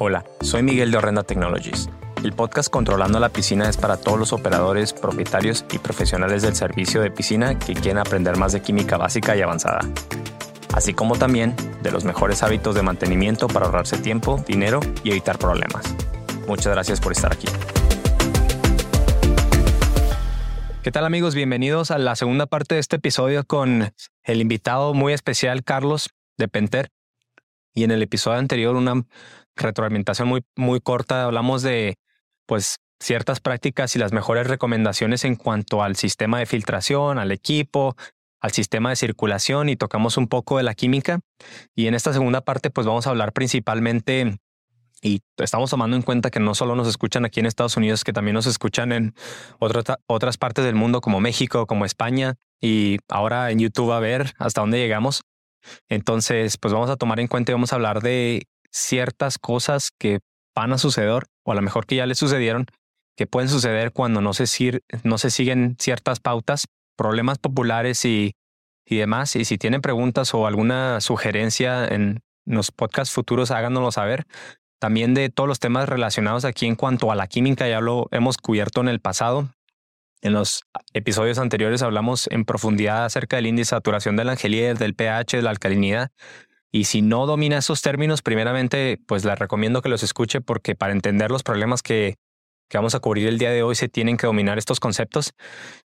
Hola, soy Miguel de Horrenda Technologies. El podcast Controlando la Piscina es para todos los operadores, propietarios y profesionales del servicio de piscina que quieren aprender más de química básica y avanzada, así como también de los mejores hábitos de mantenimiento para ahorrarse tiempo, dinero y evitar problemas. Muchas gracias por estar aquí. ¿Qué tal amigos? Bienvenidos a la segunda parte de este episodio con el invitado muy especial Carlos de Penter. Y en el episodio anterior una retroalimentación muy, muy corta hablamos de pues ciertas prácticas y las mejores recomendaciones en cuanto al sistema de filtración, al equipo, al sistema de circulación y tocamos un poco de la química. Y en esta segunda parte, pues vamos a hablar principalmente y estamos tomando en cuenta que no solo nos escuchan aquí en Estados Unidos, que también nos escuchan en otras partes del mundo como México, como España y ahora en YouTube a ver hasta dónde llegamos. Entonces, pues vamos a tomar en cuenta y vamos a hablar de ciertas cosas que van a suceder, o a lo mejor que ya le sucedieron, que pueden suceder cuando no se, no se siguen ciertas pautas, problemas populares y, y demás. Y si tienen preguntas o alguna sugerencia en los podcasts futuros, háganoslo saber. También de todos los temas relacionados aquí en cuanto a la química, ya lo hemos cubierto en el pasado. En los episodios anteriores hablamos en profundidad acerca del índice de saturación del angelía, del pH, de la alcalinidad. Y si no domina esos términos, primeramente, pues le recomiendo que los escuche porque para entender los problemas que, que vamos a cubrir el día de hoy se tienen que dominar estos conceptos.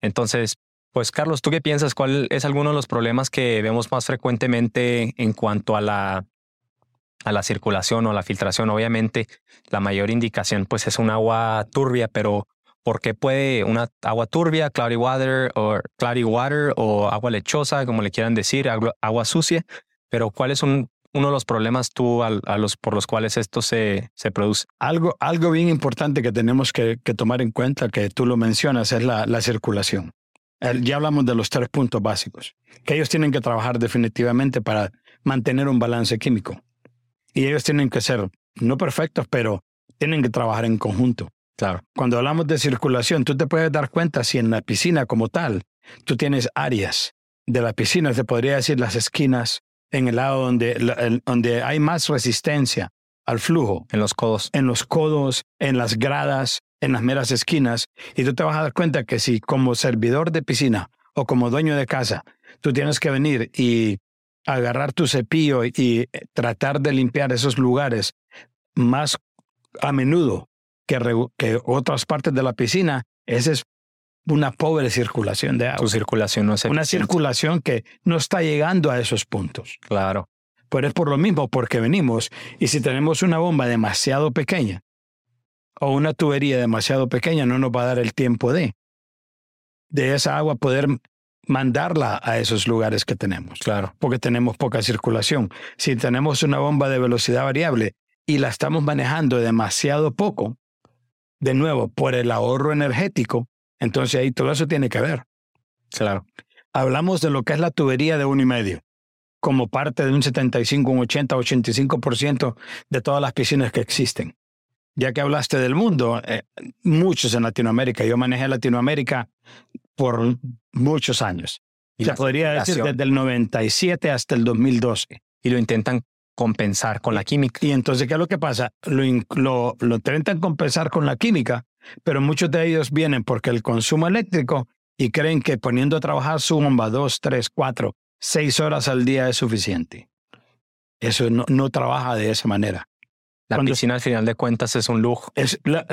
Entonces, pues Carlos, ¿tú qué piensas? ¿Cuál es alguno de los problemas que vemos más frecuentemente en cuanto a la, a la circulación o la filtración? Obviamente, la mayor indicación pues es un agua turbia, pero ¿por qué puede una agua turbia, cloudy water o cloudy water o agua lechosa, como le quieran decir, agua sucia? Pero ¿cuál es uno de los problemas tú a, los, por los cuales esto se, se produce? Algo, algo bien importante que tenemos que, tomar en cuenta, que tú lo mencionas, es la, la circulación. ya hablamos de los tres puntos básicos, que ellos tienen que trabajar definitivamente para mantener un balance químico. Y ellos tienen que ser, no perfectos, pero tienen que trabajar en conjunto. Claro. Cuando hablamos de circulación, tú te puedes dar cuenta si en la piscina como tal, tú tienes áreas de la piscina, te podría decir las esquinas, en el lado donde, donde hay más resistencia al flujo. En los codos. En los codos, en las gradas, en las meras esquinas. Y tú te vas a dar cuenta que si como servidor de piscina o como dueño de casa, tú tienes que venir y agarrar tu cepillo y, y tratar de limpiar esos lugares más a menudo que, que otras partes de la piscina, ese es una pobre circulación de agua. Tu circulación no es Una circulación que no está llegando a esos puntos. Claro. Pero es por lo mismo, porque venimos y si tenemos una bomba demasiado pequeña o una tubería demasiado pequeña, no nos va a dar el tiempo de, de esa agua poder mandarla a esos lugares que tenemos. Claro. Porque tenemos poca circulación. Si tenemos una bomba de velocidad variable y la estamos manejando demasiado poco, de nuevo, por el ahorro energético, entonces ahí todo eso tiene que ver. Claro. Hablamos de lo que es la tubería de uno y medio, como parte de un 75, un 80, 85% de todas las piscinas que existen. Ya que hablaste del mundo, eh, muchos en Latinoamérica. Yo manejé Latinoamérica por muchos años. Y Se podría decir desde el 97 hasta el 2012. Y lo intentan compensar con la química. Y entonces, ¿qué es lo que pasa? Lo, lo, lo intentan compensar con la química, pero muchos de ellos vienen porque el consumo eléctrico y creen que poniendo a trabajar su bomba dos, tres, cuatro, seis horas al día es suficiente. Eso no, no trabaja de esa manera. La piscina al final de cuentas es un lujo. Es la,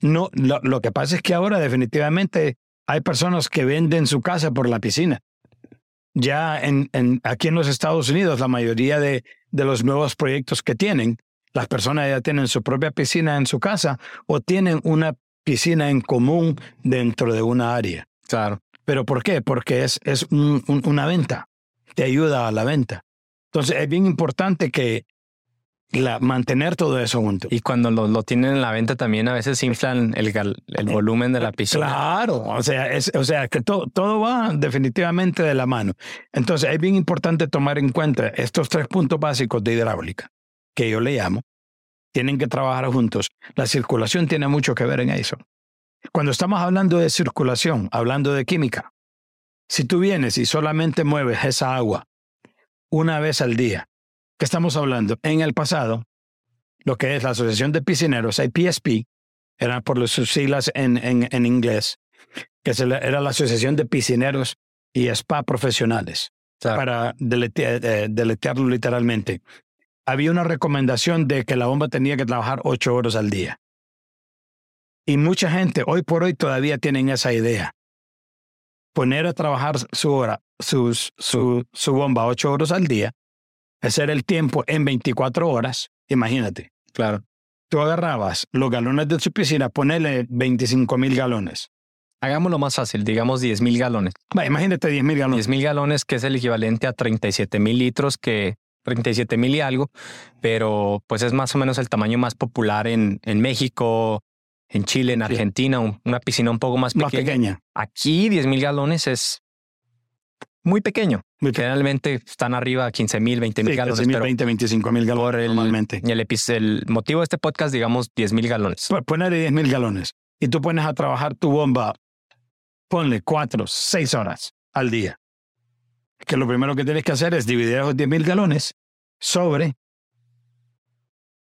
no, lo que pasa es que ahora definitivamente hay personas que venden su casa por la piscina. Ya en, en, aquí en los Estados Unidos, la mayoría de, de los nuevos proyectos que tienen, las personas ya tienen su propia piscina en su casa o tienen una piscina en común dentro de una área. Claro. ¿Pero por qué? Porque es, es una venta, te ayuda a la venta. Entonces es bien importante que la, mantener todo eso junto. Y cuando lo, lo, tienen en la venta también a veces inflan el, el eh, volumen de la piscina. Claro, o sea, es, o sea que todo todo va definitivamente de la mano. Entonces es bien importante tomar en cuenta estos tres puntos básicos de hidráulica, que yo le llamo, tienen que trabajar juntos. La circulación tiene mucho que ver en eso. Cuando estamos hablando de circulación, hablando de química, si tú vienes y solamente mueves esa agua una vez al día, ¿qué estamos hablando? En el pasado, lo que es la Asociación de Piscineros, IPSP, era por sus siglas en, en, en inglés, que era la Asociación de Piscineros y Spa Profesionales, Claro. para delete- eh, deletearlo literalmente. Había una recomendación de que la bomba tenía que trabajar ocho horas al día. Y mucha gente hoy por hoy todavía tienen esa idea. Poner a trabajar su hora, sus, su, su bomba ocho horas al día, hacer el tiempo en 24 horas, imagínate. Claro. Tú agarrabas los galones de su piscina, ponele 25 mil galones. Hagámoslo más fácil, digamos 10 mil galones. Va, imagínate 10 mil galones. 10 mil galones, que es el equivalente a 37 mil litros, que 37 mil y algo, pero pues es más o menos el tamaño más popular en, en México, en Chile, en Sí. Argentina, un- una piscina un poco más Más pequeña. pequeña. Aquí 10 mil galones es muy pequeño. Muy pequeña. Generalmente están arriba a 15 mil, 20 mil Sí, galones, 15 mil, pero 20, 25 mil galones el, normalmente. el, epi- el motivo de este podcast, digamos 10 mil galones. Pues Ponele 10 mil galones. Y tú pones a trabajar tu bomba, ponle 4, 6 horas al día. Que lo primero que tienes que hacer es dividir esos 10 mil galones sobre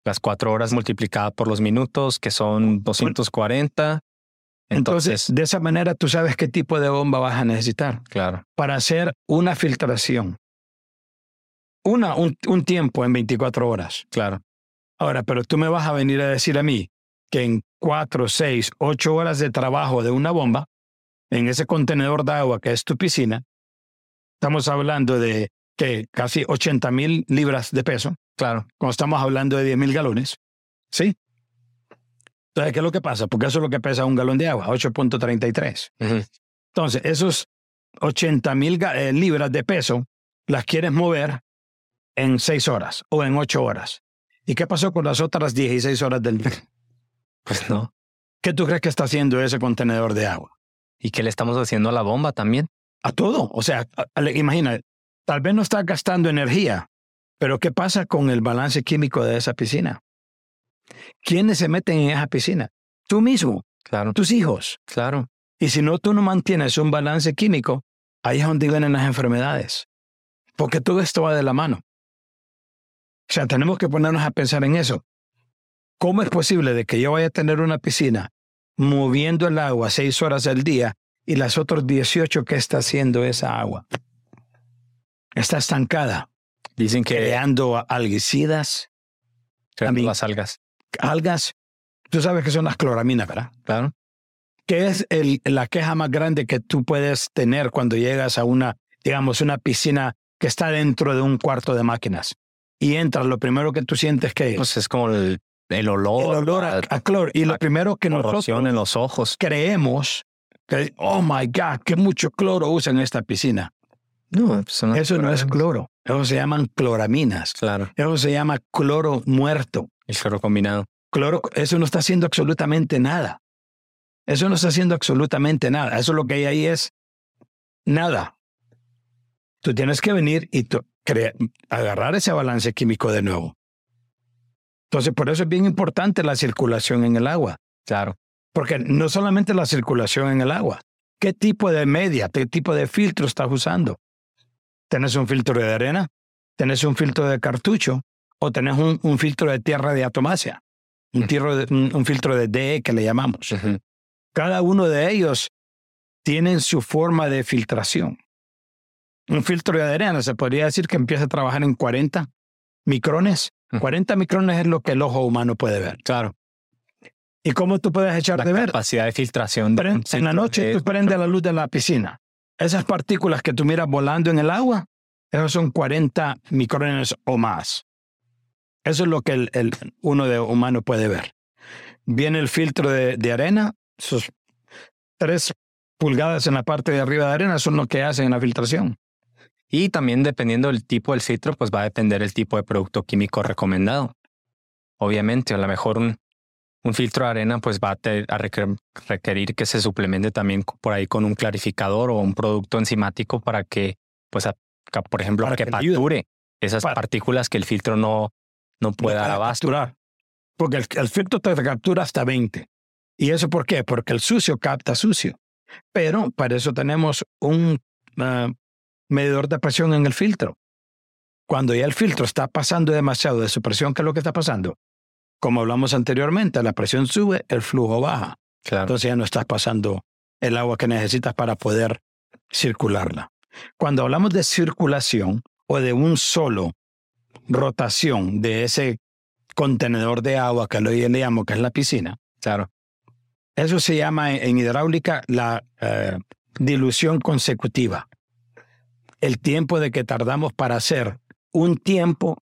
Las cuatro horas multiplicadas por los minutos, que son 240. Entonces, Entonces, de esa manera tú sabes qué tipo de bomba vas a necesitar claro, para hacer una filtración. Una, un, un tiempo en 24 horas. claro. Ahora, pero tú me vas a venir a decir a mí que en 4, 6, 8 horas de trabajo de una bomba, en ese contenedor de agua que es tu piscina, estamos hablando de que casi 80 mil libras de peso, Claro, cuando estamos hablando de 10 mil galones. ¿Sí? Entonces, ¿qué es lo que pasa? Porque eso es lo que pesa un galón de agua, 8.33. Ujú. Entonces, esos 80 mil libras de peso las quieres mover en 6 horas o en 8 horas. ¿Y qué pasó con las otras 16 horas del día? pues no. ¿Qué tú crees que está haciendo ese contenedor de agua? ¿Y qué le estamos haciendo a la bomba también? A todo. O sea, a- a- imagina, tal vez no está gastando energía, pero ¿qué pasa con el balance químico de esa piscina? ¿Quiénes se meten en esa piscina? Tú mismo, Claro, tus hijos. claro. Y si no, tú no mantienes un balance químico, ahí es donde vienen las enfermedades. Porque todo esto va de la mano. O sea, tenemos que ponernos a pensar en eso. ¿Cómo es posible de que yo vaya a tener una piscina moviendo el agua seis horas al día y las otras 18 que está haciendo esa agua? Está estancada, Dicen que creando algicidas, creando mí- las algas. algas. Tú sabes que son las cloraminas, ¿verdad? Claro, ¿Qué es el- la queja más grande que tú puedes tener cuando llegas a una, digamos, una piscina que está dentro de un cuarto de máquinas? Y entras, lo primero que tú sientes que es pues es como el, el olor, el olor a, a cloro. Y lo primero que nosotros en los ojos. creemos, que, oh my God, que mucho cloro usa en esta piscina. No, Eso no es cloro. Eso se llaman cloraminas. Claro, Eso se llama cloro muerto. el cloro combinado. Cloro, eso no está haciendo absolutamente nada. Eso no está haciendo absolutamente nada. Eso lo que hay ahí es nada. Tú tienes que venir y agarrar ese balance químico de nuevo. Entonces, por eso es bien importante la circulación en el agua. Claro, Porque no solamente la circulación en el agua. ¿Qué tipo de media, qué tipo de filtro estás usando? ¿Tenés un filtro de arena? ¿Tenés un filtro de cartucho? ¿O tenés un, un filtro de tierra de atomacia? Un, tierra de- un- un filtro de DE que le llamamos. Cada uno de ellos tienen su forma de filtración. Un filtro de arena se podría decir que empieza a trabajar en 40 micrones. Ujú. 40 micrones es lo que el ojo humano puede ver. claro. ¿Y cómo tú puedes echar La de ver? capacidad de filtración. de en la noche tú prendes la luz de la piscina. Esas partículas que tú miras volando en el agua, esos son 40 micrones o más. Eso es lo que el, el- uno de humano puede ver. Viene el filtro de, de arena, sus tres pulgadas en la parte de arriba de arena son lo que hacen la filtración. Y también dependiendo del tipo del filtro, pues va a depender el tipo de producto químico recomendado. Obviamente, a lo mejor un, un filtro de arena pues va a, te- a requer- requerir que se suplemente también por ahí con un clarificador o un producto enzimático para que, pues, a- por ejemplo, Para que, capture esas Para- partículas que el filtro no, no dar Para abasto. capturar. Porque el, el filtro te captura hasta 20. ¿Y eso por qué? Porque el sucio capta sucio. Pero para eso tenemos un ah, medidor de presión en el filtro. Cuando ya el filtro está pasando demasiado de su presión, ¿qué es lo que está pasando? Como hablamos anteriormente, la presión sube, el flujo baja. Claro. Entonces ya no estás pasando el agua que necesitas para poder circularla. Cuando hablamos de circulación o de un solo rotación de ese contenedor de agua que lo le llamo que es la piscina, claro. eso se llama en hidráulica la eh, dilución consecutiva. El tiempo de que tardamos para hacer un tiempo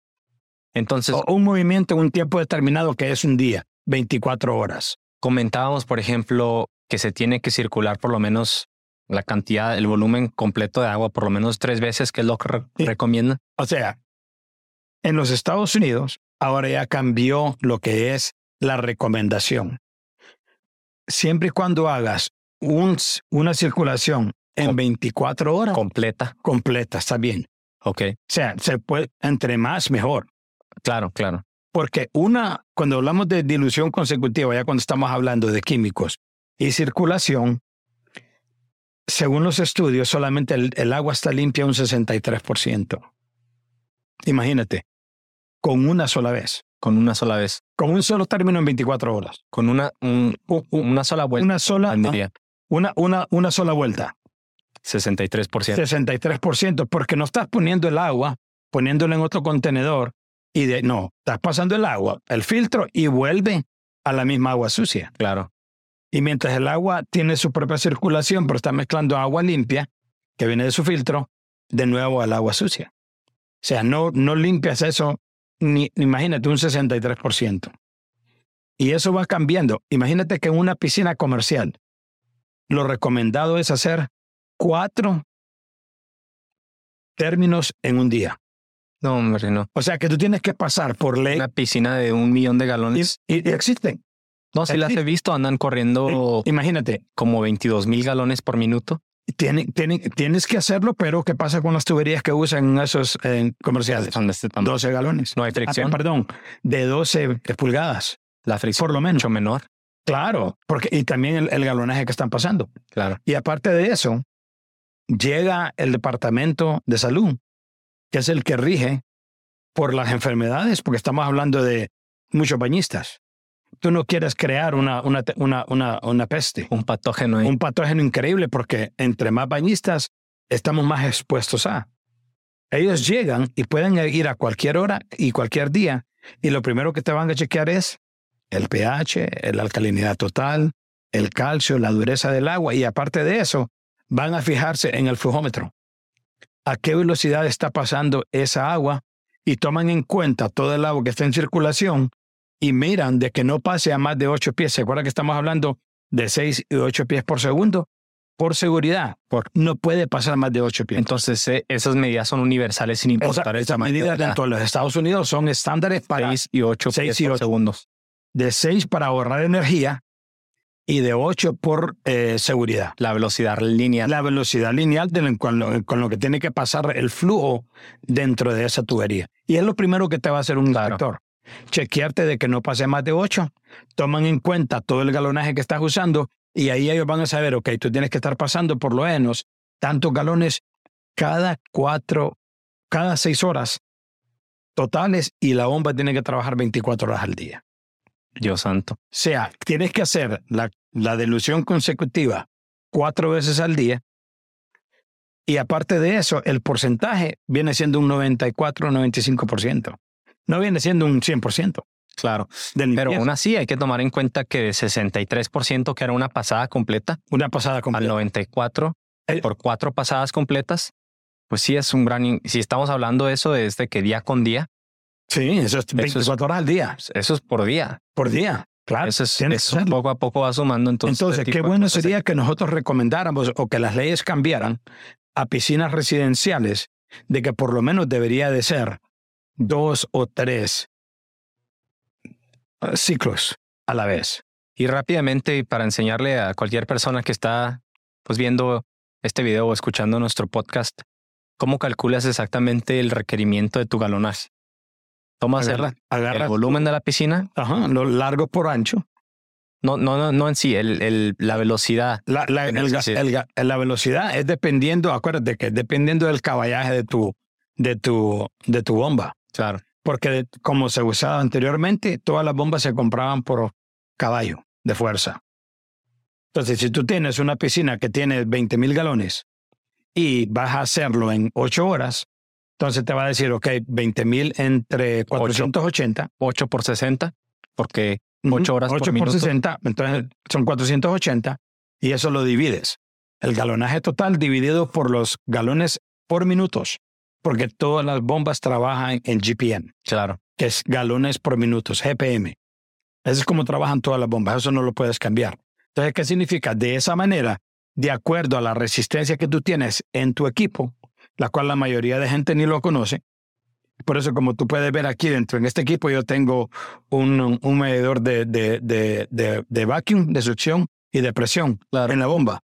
Entonces, o un movimiento en un tiempo determinado que es un día, 24 horas. comentábamos, por ejemplo, que se tiene que circular por lo menos la cantidad, el volumen completo de agua por lo menos tres veces, que es lo que re- Sí. recomiendan. O sea, en los Estados Unidos ahora ya cambió lo que es la recomendación. Siempre y cuando hagas un- una circulación en Com- 24 horas Completa. completa, está bien. Ok. O sea, se puede, entre más mejor. Claro, claro. Porque una, cuando hablamos de dilución consecutiva, ya cuando estamos hablando de químicos y circulación, según los estudios, solamente el, el agua está limpia un 63%. Imagínate, con una sola vez, Con una sola vez. con un solo término en 24 horas. Con una, un- una sola vuelta. Una sola, día. una, una, una sola vuelta, 63%. 63%, porque no estás poniendo el agua, poniéndolo en otro contenedor y de, no, estás pasando el agua, el filtro y vuelve a la misma agua sucia. Claro. Y mientras el agua tiene su propia circulación, pero está mezclando agua limpia, que viene de su filtro, de nuevo al agua sucia. O sea, no, no limpias eso, ni imagínate, un 63%. Y eso va cambiando. Imagínate que en una piscina comercial, lo recomendado es hacer cuatro términos en un día. No, hombre, no. O sea, que tú tienes que pasar por ley. Una piscina de un millón de galones. y- y existen. No, sí las he visto. Andan corriendo Imagínate, como 22 mil galones por minuto. Tiene- tiene- tienes que hacerlo, pero ¿qué pasa con las tuberías que usan esos eh, comerciales? Son de este tamaño. 12 galones. No hay Ah, fricción. perdón, de 12 pulgadas, La fricción por lo menos. mucho menor. Claro, porque, y también el, el galonaje que están pasando. Claro. Y aparte de eso, llega el Departamento de Salud, que es el que rige por las enfermedades, porque estamos hablando de muchos bañistas. Tú no quieres crear una, una, una, una, una peste. Un patógeno un patógeno increíble porque entre más bañistas estamos más expuestos a. Ellos llegan y pueden ir a cualquier hora y cualquier día y lo primero que te van a chequear es el pH, la alcalinidad total, el calcio, la dureza del agua y aparte de eso van a fijarse en el flujómetro. A qué velocidad está pasando esa agua y toman en cuenta todo el agua que está en circulación y miran de que no pase a más de 8 pies. ¿Se acuerda que estamos hablando de 6 y 8 pies por segundo? Por seguridad, por, no puede pasar más de 8 pies. Entonces, eh, esas medidas son universales sin importar esas tamaño. medidas dentro de los Estados Unidos son estándares para 6 y 8 seis pies y por ocho. segundos. de 6 para ahorrar energía y de 8 por eh, seguridad. La velocidad lineal. La velocidad lineal de con, lo, con lo que tiene que pasar el flujo dentro de esa tubería. Y es lo primero que te va a hacer un Claro. inspector. Chequearte de que no pase más de 8. Toman en cuenta todo el galonaje que estás usando y ahí ellos van a saber, ok, tú tienes que estar pasando por lo menos tantos galones cada cuatro, cada seis horas totales y la bomba tiene que trabajar 24 horas al día. Dios santo. O sea, tienes que hacer la, la dilución consecutiva cuatro veces al día. Y aparte de eso, el porcentaje viene siendo un 94-95%. No viene siendo un 100% Claro. Pero aún así hay que tomar en cuenta que de 63%, que era una pasada completa, una pasada al completa. 94 El- por cuatro pasadas completas, pues sí es un gran... Si estamos hablando de eso desde que día con día, Sí, eso es 24 horas al día, eso es por día. por día. Claro, Eso, es, eso poco a poco va sumando. Entonces, Entonces, este qué tipo de bueno sería que nosotros recomendáramos o que las leyes cambiaran a piscinas residenciales de que por lo menos debería de ser dos o tres eh, ciclos a la vez. Y rápidamente, para enseñarle a cualquier persona que está pues viendo este video o escuchando nuestro podcast, ¿cómo calculas exactamente el requerimiento de tu galonaje? Tomas el, Agarra, agarra el volumen de la piscina, Ajá, lo largo por ancho. no, no, no, no en sí, el, el- la velocidad. La, la velocidad es dependiendo, acuérdate que es dependiendo del caballaje de tu, de tu, de tu bomba. Claro, porque como se usaba anteriormente, todas las bombas se compraban por caballo de fuerza. Entonces, si tú tienes una piscina que tiene 20 mil galones y vas a hacerlo en 8 horas, entonces te va a decir, ok, 20 mil entre 480. 8 por 60, porque 8 horas 8 por, minuto. 60, entonces son 480 y eso lo divides. El galonaje total dividido por los galones por minutos porque todas las bombas trabajan en GPM. Claro. Que es galones por minutos, GPM. Eso es como trabajan todas las bombas, eso no lo puedes cambiar. Entonces, ¿qué significa? De esa manera, de acuerdo a la resistencia que tú tienes en tu equipo, la cual la mayoría de gente ni lo conoce, por eso, como tú puedes ver aquí dentro, en este equipo yo tengo un, un medidor de, de, de, de, vacuum, de succión y de presión en la bomba.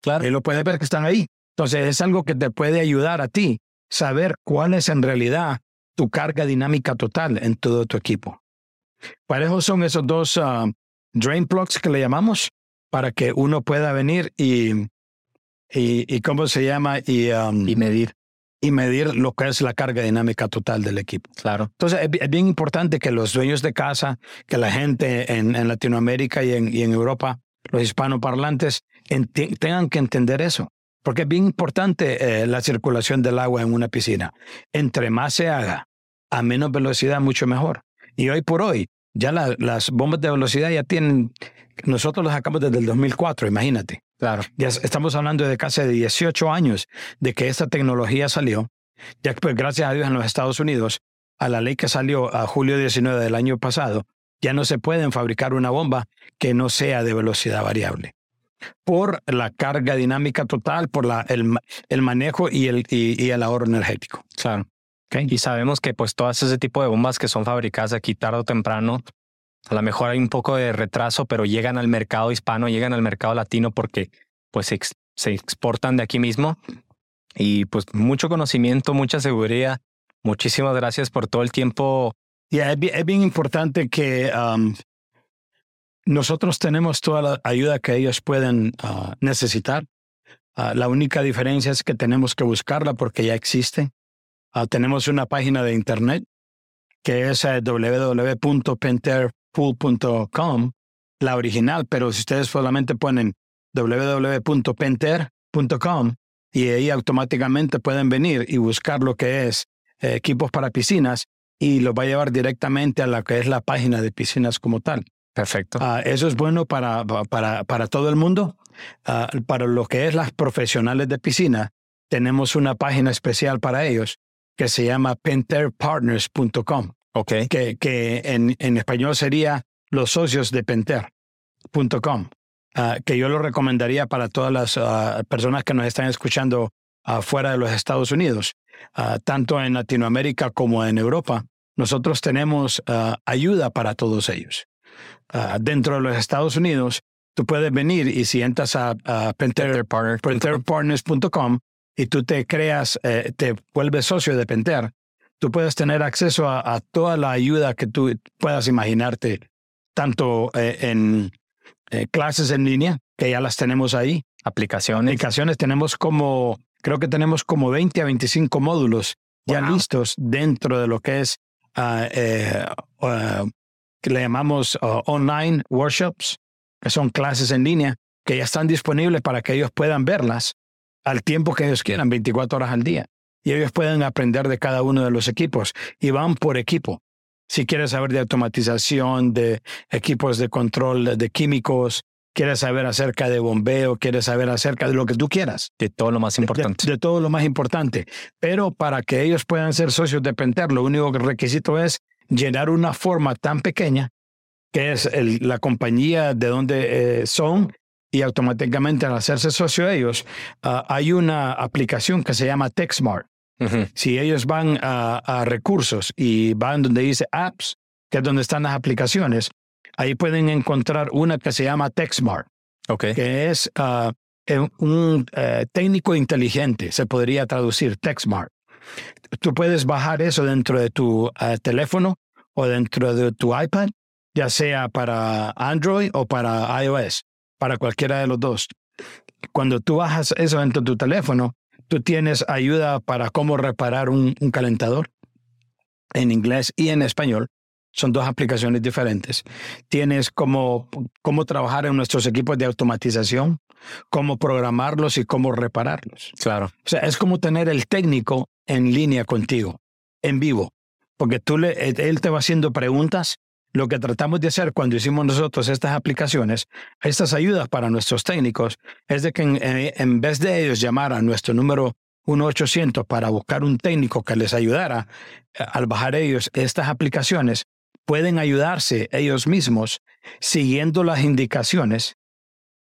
Claro. Y lo puedes ver que están ahí. Entonces, es algo que te puede ayudar a ti saber cuál es en realidad tu carga dinámica total en todo tu equipo. Para eso son esos dos ah, drain plugs que le llamamos, para que uno pueda venir y, y, y ¿cómo se llama? Y, y medir. Y medir lo que es la carga dinámica total del equipo. Claro. Entonces, es, bien importante que los dueños de casa, que la gente en, en Latinoamérica y en, y en Europa, los hispanoparlantes, tengan que entender eso. Porque es bien importante eh, la circulación del agua en una piscina. Entre más se haga a menos velocidad, mucho mejor. Y hoy por hoy, ya las bombas de velocidad ya tienen, nosotros las sacamos desde el 2004, imagínate. Claro. Ya estamos hablando de casi 18 años de que esta tecnología salió. Ya pues gracias a Dios en los Estados Unidos, a la ley que salió a julio 19 del año pasado, ya no se pueden fabricar una bomba que no sea de velocidad variable por la carga dinámica total, por la, el, el manejo y el, y, el ahorro energético. Claro. Y sabemos que pues todas ese tipo de bombas que son fabricadas aquí tarde o temprano, a lo mejor hay un poco de retraso, pero llegan al mercado hispano, llegan al mercado latino porque pues se, exportan de aquí mismo. Y pues mucho conocimiento, mucha seguridad. Muchísimas gracias por todo el tiempo. Y es, bien, importante que nosotros tenemos toda la ayuda que ellos pueden ah, necesitar. Ah, la única diferencia es que tenemos que buscarla porque ya existe. Ah, tenemos una página de internet que es eh, www.penterpool.com, la original, pero si ustedes solamente ponen www.penter.com y ahí automáticamente pueden venir y buscar lo que es eh, equipos para piscinas y los va a llevar directamente a la que es la página de piscinas como tal. Perfecto. Ah, eso es bueno para, para, para todo el mundo. Ah, para lo que es las profesionales de piscina, tenemos una página especial para ellos que se llama penterpartners.com. Ok. Que, que en, en, español sería los socios de penter.com. Ah, que yo lo recomendaría para todas las personas que nos están escuchando fuera de los Estados Unidos, tanto en Latinoamérica como en Europa. Nosotros tenemos ayuda para todos ellos. Ah, dentro de los Estados Unidos, tú puedes venir y si entras a, a penterpartners.com y tú te creas, eh, te vuelves socio de Penter, tú puedes tener acceso a, toda la ayuda que tú puedas imaginarte, tanto eh, en eh, clases en línea, que ya las tenemos ahí. Aplicaciones. Aplicaciones tenemos como, creo que tenemos como 20 a 25 módulos ya listos dentro de lo que es uh, que le llamamos uh, online workshops, que son clases en línea, que ya están disponibles para que ellos puedan verlas al tiempo que ellos quieran, 24 horas al día. Y ellos pueden aprender de cada uno de los equipos y van por equipo. Si quieres saber de automatización, de equipos de control de químicos, quieres saber acerca de bombeo, quieres saber acerca de lo que tú quieras. De todo lo más importante. De, todo lo más importante. Pero para que ellos puedan ser socios de Penter, lo único requisito es llenar una forma tan pequeña que es la compañía de donde eh, son y automáticamente al hacerse socio de ellos, ah, hay una aplicación que se llama TechSmart. Si ellos van a, recursos y van donde dice apps, que es donde están las aplicaciones, ahí pueden encontrar una que se llama TechSmart, okay. que es ah, un eh, técnico inteligente, se podría traducir TechSmart. Tú puedes bajar eso dentro de tu eh, teléfono o dentro de tu iPad, ya sea para Android o para iOS, para cualquiera de los dos. Cuando tú bajas eso dentro de tu teléfono, tú tienes ayuda para cómo reparar un, calentador. en inglés y en español. Son dos aplicaciones diferentes. Tienes cómo, cómo trabajar en nuestros equipos de automatización, cómo programarlos y cómo repararlos. Claro. O sea, es como tener el técnico en línea contigo, en vivo, porque tú le, él te va haciendo preguntas. Lo que tratamos de hacer cuando hicimos nosotros estas aplicaciones, estas ayudas para nuestros técnicos, es de que en, en vez de ellos llamar a nuestro número 1-800 para buscar un técnico que les ayudara al bajar ellos estas aplicaciones, pueden ayudarse ellos mismos siguiendo las indicaciones,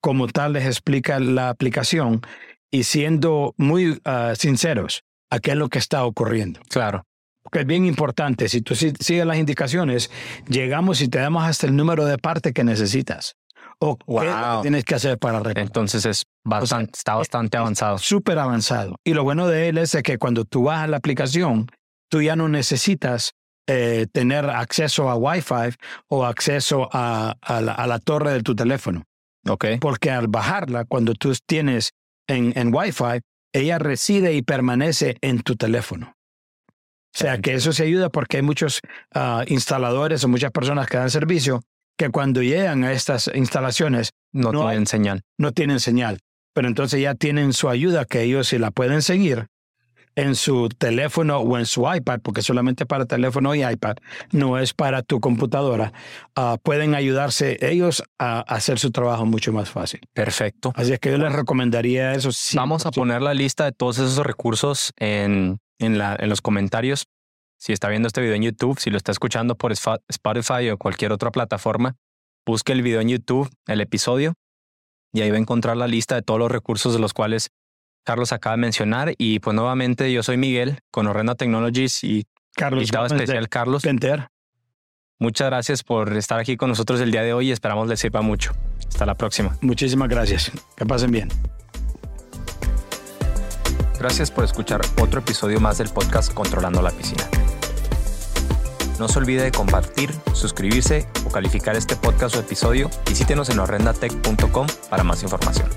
como tal les explica la aplicación, y siendo muy ah, sinceros a qué es lo que está ocurriendo. Claro. Porque es bien importante, si tú sigues las indicaciones, llegamos y te damos hasta el número de parte que necesitas. O qué tienes que hacer para Entonces es bastante, está bastante avanzado. Súper avanzado. Y lo bueno de él es que cuando tú a la aplicación, tú ya no necesitas eh, tener acceso a Wi-Fi o acceso a, la, torre de tu teléfono. Okay. Porque al bajarla, cuando tú tienes en, en Wi-Fi, ella reside y permanece en tu teléfono. O sea que eso se ayuda porque hay muchos ah, instaladores o muchas personas que dan servicio que cuando llegan a estas instalaciones no, tienen señal. No tienen señal. Pero entonces ya tienen su ayuda que ellos si la pueden seguir en su teléfono o en su iPad, porque solamente para teléfono y iPad, no es para tu computadora, ah, pueden ayudarse ellos a hacer su trabajo mucho más fácil. Perfecto. Así es que yo les recomendaría eso. Vamos a poner la lista de todos esos recursos en, en, la, en los comentarios. Si está viendo este video en YouTube, si lo está escuchando por Spotify o cualquier otra plataforma, busque el video en YouTube, el episodio, y ahí va a encontrar la lista de todos los recursos de los cuales Carlos acaba de mencionar. Y pues nuevamente yo soy Miguel con Horrenda Technologies y Carlos invitado especial Carlos. Penter. Muchas gracias por estar aquí con nosotros el día de hoy y esperamos les sirva mucho. Hasta la próxima. Muchísimas gracias. Que pasen bien. Gracias por escuchar otro episodio más del podcast Controlando la Piscina. No se olvide de compartir, suscribirse o calificar este podcast o episodio. Visítenos en horrendatech.com para más información.